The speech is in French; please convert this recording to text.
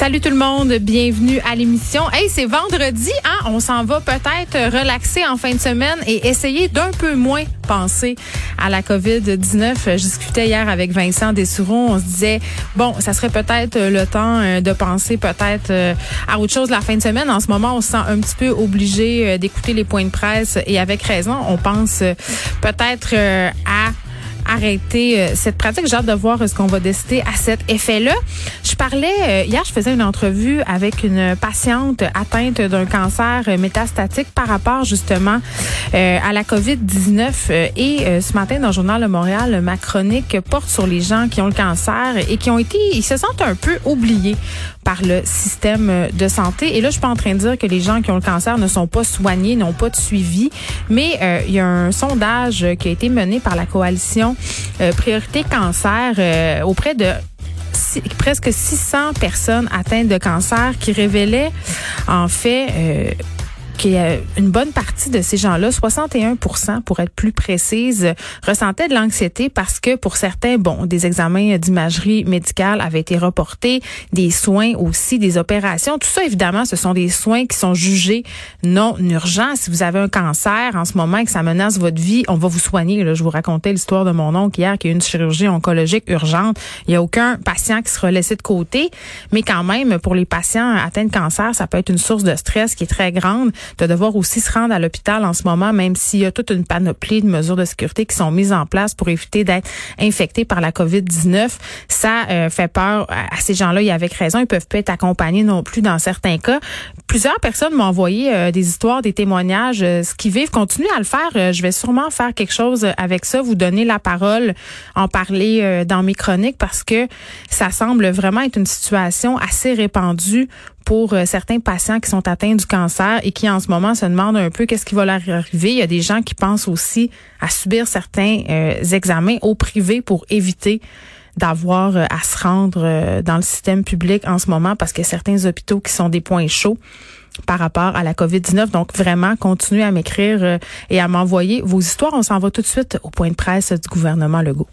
Salut tout le monde, bienvenue à l'émission. Hey, c'est vendredi, hein? On s'en va peut-être relaxer en fin de semaine et essayer d'un peu moins penser à la COVID-19. Je discutais hier avec Vincent Dessouron. On se disait, bon, ça serait peut-être le temps euh, de penser peut-être euh, à autre chose la fin de semaine. En ce moment, on se sent un petit peu obligé euh, d'écouter les points de presse et avec raison, on pense peut-être arrêter euh, cette pratique. J'ai hâte de voir ce qu'on va décider à cet effet-là. Je parlais, euh, hier, je faisais une entrevue avec une patiente atteinte d'un cancer métastatique par rapport justement euh, à la COVID-19. Et ce matin, dans le journal de Montréal, ma chronique porte sur les gens qui ont le cancer et qui ont été, ils se sentent un peu oubliés par le système de santé. Et là, je suis pas en train de dire que les gens qui ont le cancer ne sont pas soignés, n'ont pas de suivi, mais il y a un sondage qui a été mené par la coalition euh, priorité cancer euh, auprès de presque 600 personnes atteintes de cancer qui révélaient en fait euh, une bonne partie de ces gens-là, 61% pour être plus précise, ressentaient de l'anxiété parce que pour certains, bon, des examens d'imagerie médicale avaient été reportés, des soins aussi, des opérations. Tout ça, évidemment, ce sont des soins qui sont jugés non urgents. Si vous avez un cancer en ce moment et que ça menace votre vie, on va vous soigner. Là, je vous racontais l'histoire de mon oncle hier qui a eu une chirurgie oncologique urgente. Il n'y a aucun patient qui sera laissé de côté. Mais quand même, pour les patients atteints de cancer, ça peut être une source de stress qui est très grande de devoir aussi se rendre à l'hôpital en ce moment, même s'il y a toute une panoplie de mesures de sécurité qui sont mises en place pour éviter d'être infectés par la COVID-19. Ça euh, fait peur à ces gens-là. Ils avec raison. Ils peuvent pas être accompagnés non plus dans certains cas. Plusieurs personnes m'ont envoyé euh, des histoires, des témoignages, euh, ce qu'ils vivent. Continuez à le faire. je vais sûrement faire quelque chose avec ça, vous donner la parole, en parler dans mes chroniques parce que ça semble vraiment être une situation assez répandue pour euh, certains patients qui sont atteints du cancer et qui en ce moment se demandent un peu qu'est-ce qui va leur arriver. Il y a des gens qui pensent aussi à subir certains euh, examens au privé pour éviter d'avoir euh, à se rendre dans le système public en ce moment parce que certains hôpitaux qui sont des points chauds par rapport à la COVID-19. Donc, vraiment, continuez à m'écrire et à m'envoyer vos histoires. On s'en va tout de suite au point de presse du gouvernement Legault.